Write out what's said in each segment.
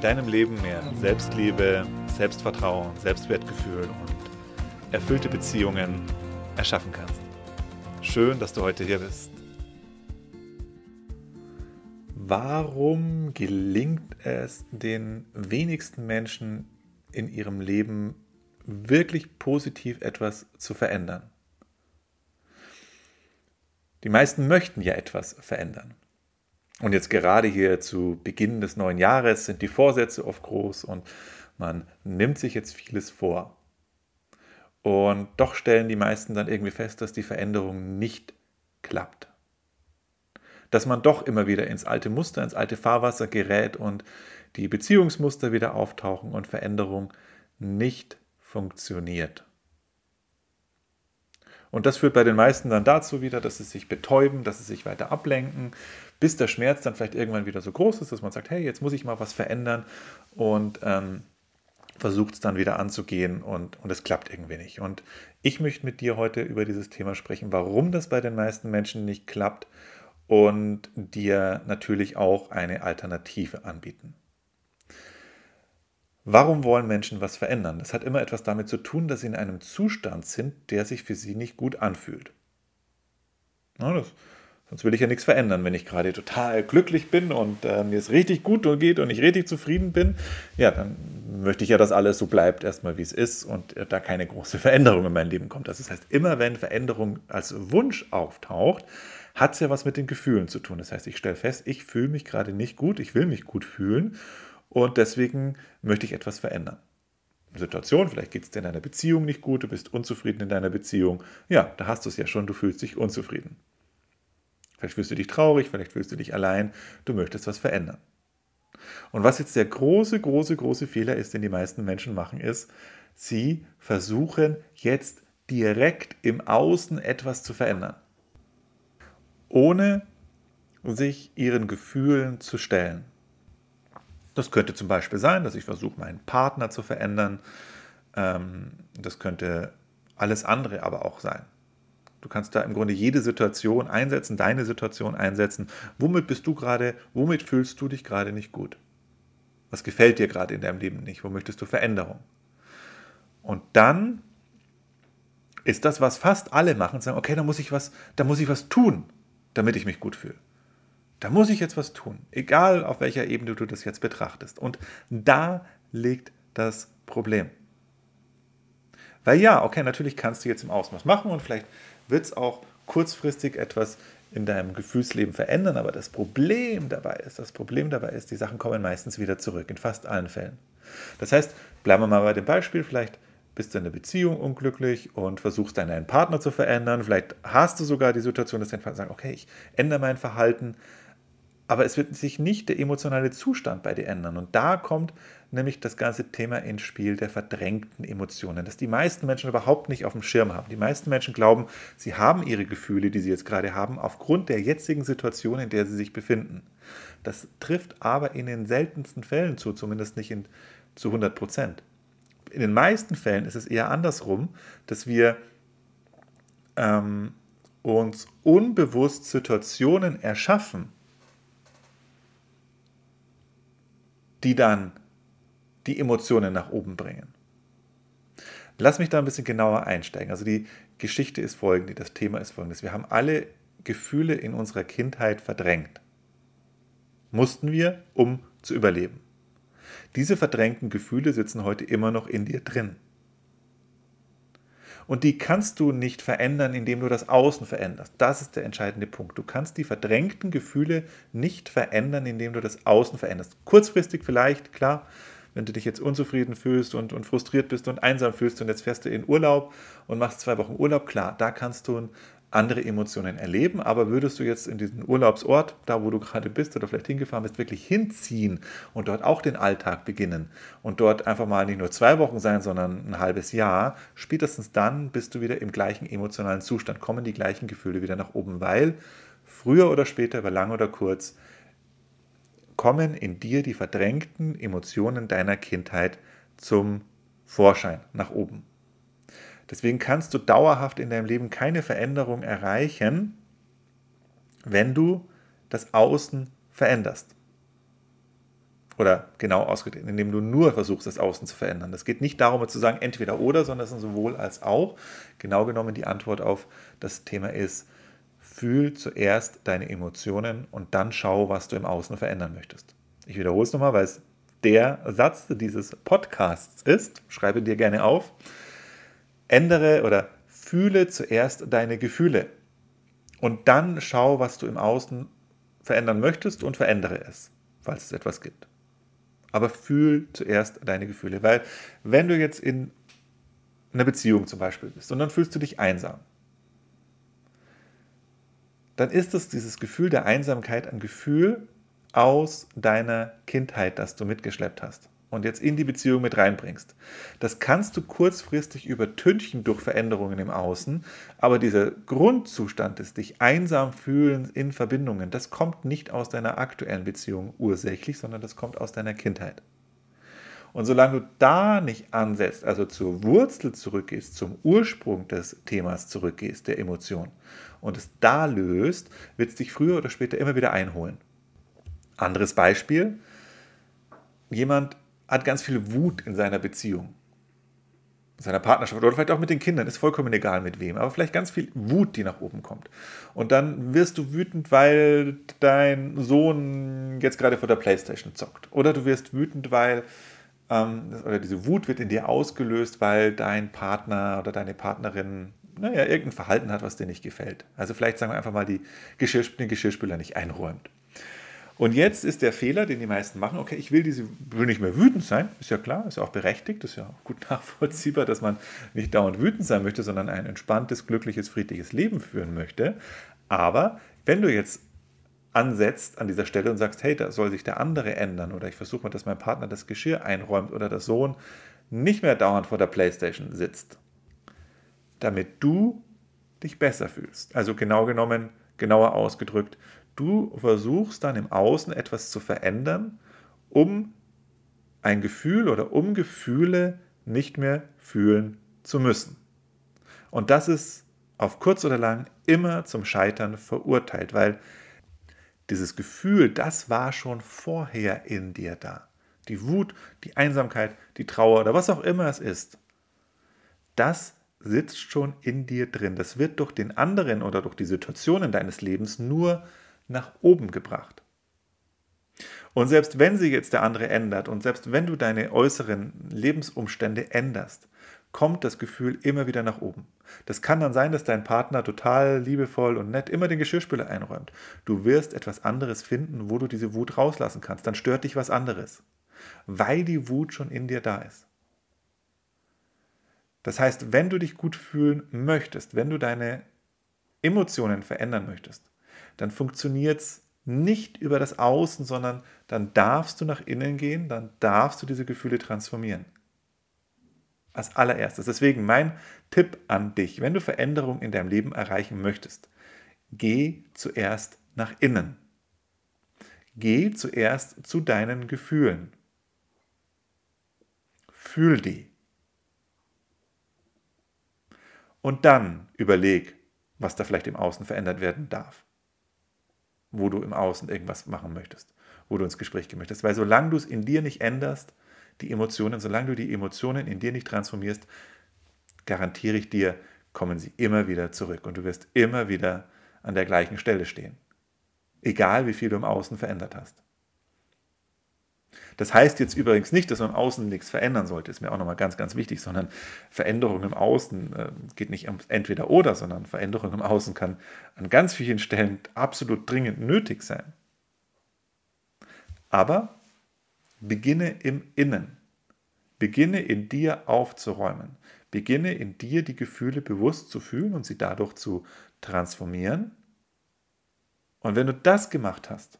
deinem Leben mehr Selbstliebe, Selbstvertrauen, Selbstwertgefühl und erfüllte Beziehungen erschaffen kannst. Schön, dass du heute hier bist. Warum gelingt es den wenigsten Menschen in ihrem Leben wirklich positiv etwas zu verändern? Die meisten möchten ja etwas verändern. Und jetzt gerade hier zu Beginn des neuen Jahres sind die Vorsätze oft groß und man nimmt sich jetzt vieles vor. Und doch stellen die meisten dann irgendwie fest, dass die Veränderung nicht klappt. Dass man doch immer wieder ins alte Muster, ins alte Fahrwasser gerät und die Beziehungsmuster wieder auftauchen und Veränderung nicht funktioniert. Und das führt bei den meisten dann dazu wieder, dass sie sich betäuben, dass sie sich weiter ablenken, bis der Schmerz dann vielleicht irgendwann wieder so groß ist, dass man sagt, hey, jetzt muss ich mal was verändern und ähm, versucht es dann wieder anzugehen und, und es klappt irgendwie nicht. Und ich möchte mit dir heute über dieses Thema sprechen, warum das bei den meisten Menschen nicht klappt und dir natürlich auch eine Alternative anbieten. Warum wollen Menschen was verändern? Das hat immer etwas damit zu tun, dass sie in einem Zustand sind, der sich für sie nicht gut anfühlt. Na, das, sonst will ich ja nichts verändern. Wenn ich gerade total glücklich bin und äh, mir es richtig gut geht und ich richtig zufrieden bin, ja, dann möchte ich ja, dass alles so bleibt, erstmal wie es ist und äh, da keine große Veränderung in mein Leben kommt. Das heißt, immer wenn Veränderung als Wunsch auftaucht, hat es ja was mit den Gefühlen zu tun. Das heißt, ich stelle fest, ich fühle mich gerade nicht gut, ich will mich gut fühlen und deswegen möchte ich etwas verändern. Situation, vielleicht geht es dir in deiner Beziehung nicht gut, du bist unzufrieden in deiner Beziehung. Ja, da hast du es ja schon, du fühlst dich unzufrieden. Vielleicht fühlst du dich traurig, vielleicht fühlst du dich allein, du möchtest was verändern. Und was jetzt der große, große, große Fehler ist, den die meisten Menschen machen, ist, sie versuchen jetzt direkt im Außen etwas zu verändern, ohne sich ihren Gefühlen zu stellen. Das könnte zum Beispiel sein, dass ich versuche, meinen Partner zu verändern. Ähm, das könnte alles andere aber auch sein. Du kannst da im Grunde jede Situation einsetzen, deine Situation einsetzen. Womit bist du gerade, womit fühlst du dich gerade nicht gut? Was gefällt dir gerade in deinem Leben nicht? Wo möchtest du Veränderung? Und dann ist das, was fast alle machen, sagen, okay, da muss ich was, da muss ich was tun, damit ich mich gut fühle. Da muss ich jetzt was tun, egal auf welcher Ebene du das jetzt betrachtest. Und da liegt das Problem. Weil ja, okay, natürlich kannst du jetzt im was machen und vielleicht wird es auch kurzfristig etwas in deinem Gefühlsleben verändern, aber das Problem dabei ist, das Problem dabei ist, die Sachen kommen meistens wieder zurück, in fast allen Fällen. Das heißt, bleiben wir mal bei dem Beispiel, vielleicht bist du in einer Beziehung unglücklich und versuchst deinen Partner zu verändern, vielleicht hast du sogar die Situation, dass dein Partner sagt, okay, ich ändere mein Verhalten, aber es wird sich nicht der emotionale Zustand bei dir ändern. Und da kommt nämlich das ganze Thema ins Spiel der verdrängten Emotionen, das die meisten Menschen überhaupt nicht auf dem Schirm haben. Die meisten Menschen glauben, sie haben ihre Gefühle, die sie jetzt gerade haben, aufgrund der jetzigen Situation, in der sie sich befinden. Das trifft aber in den seltensten Fällen zu, zumindest nicht in, zu 100 Prozent. In den meisten Fällen ist es eher andersrum, dass wir ähm, uns unbewusst Situationen erschaffen, die dann die Emotionen nach oben bringen. Lass mich da ein bisschen genauer einsteigen. Also die Geschichte ist folgende, das Thema ist folgendes. Wir haben alle Gefühle in unserer Kindheit verdrängt. Mussten wir, um zu überleben. Diese verdrängten Gefühle sitzen heute immer noch in dir drin. Und die kannst du nicht verändern, indem du das Außen veränderst. Das ist der entscheidende Punkt. Du kannst die verdrängten Gefühle nicht verändern, indem du das Außen veränderst. Kurzfristig vielleicht, klar, wenn du dich jetzt unzufrieden fühlst und, und frustriert bist und einsam fühlst und jetzt fährst du in Urlaub und machst zwei Wochen Urlaub, klar, da kannst du andere Emotionen erleben, aber würdest du jetzt in diesen Urlaubsort, da wo du gerade bist oder vielleicht hingefahren bist, wirklich hinziehen und dort auch den Alltag beginnen und dort einfach mal nicht nur zwei Wochen sein, sondern ein halbes Jahr, spätestens dann bist du wieder im gleichen emotionalen Zustand, kommen die gleichen Gefühle wieder nach oben, weil früher oder später, über lang oder kurz, kommen in dir die verdrängten Emotionen deiner Kindheit zum Vorschein, nach oben. Deswegen kannst du dauerhaft in deinem Leben keine Veränderung erreichen, wenn du das Außen veränderst. Oder genau ausgedrückt, indem du nur versuchst, das Außen zu verändern. Das geht nicht darum, zu sagen, entweder oder, sondern es ist sowohl als auch. Genau genommen die Antwort auf das Thema ist, fühl zuerst deine Emotionen und dann schau, was du im Außen verändern möchtest. Ich wiederhole es nochmal, weil es der Satz dieses Podcasts ist. Schreibe dir gerne auf ändere oder fühle zuerst deine Gefühle und dann schau, was du im Außen verändern möchtest und verändere es, falls es etwas gibt. Aber fühl zuerst deine Gefühle, weil wenn du jetzt in einer Beziehung zum Beispiel bist und dann fühlst du dich einsam, dann ist es dieses Gefühl der Einsamkeit ein Gefühl aus deiner Kindheit, das du mitgeschleppt hast und jetzt in die Beziehung mit reinbringst. Das kannst du kurzfristig übertünchen durch Veränderungen im Außen, aber dieser Grundzustand des dich einsam fühlen in Verbindungen, das kommt nicht aus deiner aktuellen Beziehung ursächlich, sondern das kommt aus deiner Kindheit. Und solange du da nicht ansetzt, also zur Wurzel zurückgehst, zum Ursprung des Themas zurückgehst, der Emotion, und es da löst, wird es dich früher oder später immer wieder einholen. Anderes Beispiel, jemand hat ganz viel Wut in seiner Beziehung, in seiner Partnerschaft oder vielleicht auch mit den Kindern, ist vollkommen egal mit wem, aber vielleicht ganz viel Wut, die nach oben kommt. Und dann wirst du wütend, weil dein Sohn jetzt gerade vor der Playstation zockt. Oder du wirst wütend, weil, ähm, oder diese Wut wird in dir ausgelöst, weil dein Partner oder deine Partnerin naja, irgendein Verhalten hat, was dir nicht gefällt. Also vielleicht sagen wir einfach mal, die Geschirr, den Geschirrspüler nicht einräumt. Und jetzt ist der Fehler, den die meisten machen, okay, ich will diese, will nicht mehr wütend sein, ist ja klar, ist ja auch berechtigt, ist ja auch gut nachvollziehbar, dass man nicht dauernd wütend sein möchte, sondern ein entspanntes, glückliches, friedliches Leben führen möchte. Aber wenn du jetzt ansetzt an dieser Stelle und sagst, hey, da soll sich der andere ändern oder ich versuche mal, dass mein Partner das Geschirr einräumt oder der Sohn nicht mehr dauernd vor der Playstation sitzt, damit du dich besser fühlst. Also genau genommen, genauer ausgedrückt, Du versuchst dann im Außen etwas zu verändern, um ein Gefühl oder um Gefühle nicht mehr fühlen zu müssen. Und das ist auf kurz oder lang immer zum Scheitern verurteilt, weil dieses Gefühl, das war schon vorher in dir da. Die Wut, die Einsamkeit, die Trauer oder was auch immer es ist, das sitzt schon in dir drin. Das wird durch den anderen oder durch die Situationen deines Lebens nur nach oben gebracht. Und selbst wenn sich jetzt der andere ändert und selbst wenn du deine äußeren Lebensumstände änderst, kommt das Gefühl immer wieder nach oben. Das kann dann sein, dass dein Partner total liebevoll und nett immer den Geschirrspüler einräumt. Du wirst etwas anderes finden, wo du diese Wut rauslassen kannst. Dann stört dich was anderes, weil die Wut schon in dir da ist. Das heißt, wenn du dich gut fühlen möchtest, wenn du deine Emotionen verändern möchtest, dann funktioniert es nicht über das Außen, sondern dann darfst du nach innen gehen, dann darfst du diese Gefühle transformieren. Als allererstes. Deswegen mein Tipp an dich, wenn du Veränderung in deinem Leben erreichen möchtest, geh zuerst nach innen. Geh zuerst zu deinen Gefühlen. Fühl die. Und dann überleg, was da vielleicht im Außen verändert werden darf wo du im Außen irgendwas machen möchtest, wo du ins Gespräch gehen möchtest. Weil solange du es in dir nicht änderst, die Emotionen, solange du die Emotionen in dir nicht transformierst, garantiere ich dir, kommen sie immer wieder zurück und du wirst immer wieder an der gleichen Stelle stehen. Egal wie viel du im Außen verändert hast. Das heißt jetzt übrigens nicht, dass man im Außen nichts verändern sollte, ist mir auch nochmal ganz, ganz wichtig, sondern Veränderung im Außen äh, geht nicht ums Entweder oder, sondern Veränderung im Außen kann an ganz vielen Stellen absolut dringend nötig sein. Aber beginne im Innen. Beginne in dir aufzuräumen. Beginne in dir die Gefühle bewusst zu fühlen und sie dadurch zu transformieren. Und wenn du das gemacht hast,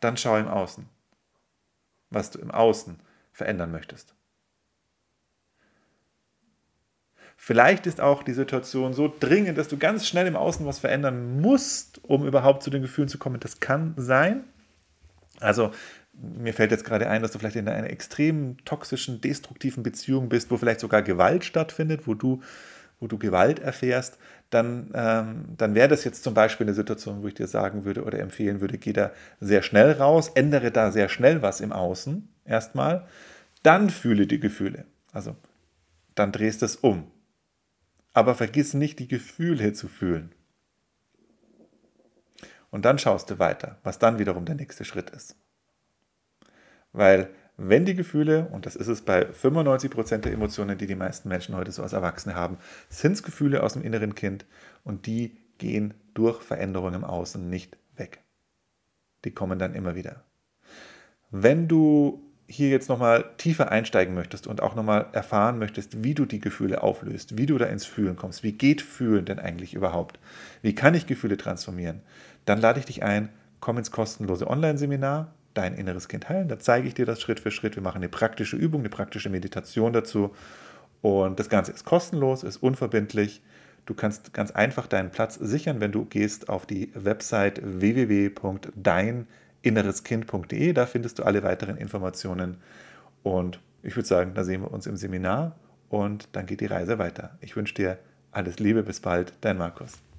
dann schau im Außen, was du im Außen verändern möchtest. Vielleicht ist auch die Situation so dringend, dass du ganz schnell im Außen was verändern musst, um überhaupt zu den Gefühlen zu kommen. Das kann sein. Also mir fällt jetzt gerade ein, dass du vielleicht in einer extrem toxischen, destruktiven Beziehung bist, wo vielleicht sogar Gewalt stattfindet, wo du, wo du Gewalt erfährst, dann, ähm, dann wäre das jetzt zum Beispiel eine Situation, wo ich dir sagen würde oder empfehlen würde, geh da sehr schnell raus, ändere da sehr schnell was im Außen erstmal, dann fühle die Gefühle. Also dann drehst du es um. Aber vergiss nicht, die Gefühle zu fühlen. Und dann schaust du weiter, was dann wiederum der nächste Schritt ist. Weil wenn die Gefühle, und das ist es bei 95% der Emotionen, die die meisten Menschen heute so als Erwachsene haben, sind es Gefühle aus dem inneren Kind und die gehen durch Veränderungen im Außen nicht weg. Die kommen dann immer wieder. Wenn du hier jetzt nochmal tiefer einsteigen möchtest und auch nochmal erfahren möchtest, wie du die Gefühle auflöst, wie du da ins Fühlen kommst, wie geht Fühlen denn eigentlich überhaupt, wie kann ich Gefühle transformieren, dann lade ich dich ein, komm ins kostenlose Online-Seminar dein inneres Kind heilen. Da zeige ich dir das Schritt für Schritt. Wir machen eine praktische Übung, eine praktische Meditation dazu. Und das Ganze ist kostenlos, ist unverbindlich. Du kannst ganz einfach deinen Platz sichern, wenn du gehst auf die Website www.deininnereskind.de. Da findest du alle weiteren Informationen. Und ich würde sagen, da sehen wir uns im Seminar und dann geht die Reise weiter. Ich wünsche dir alles Liebe, bis bald, dein Markus.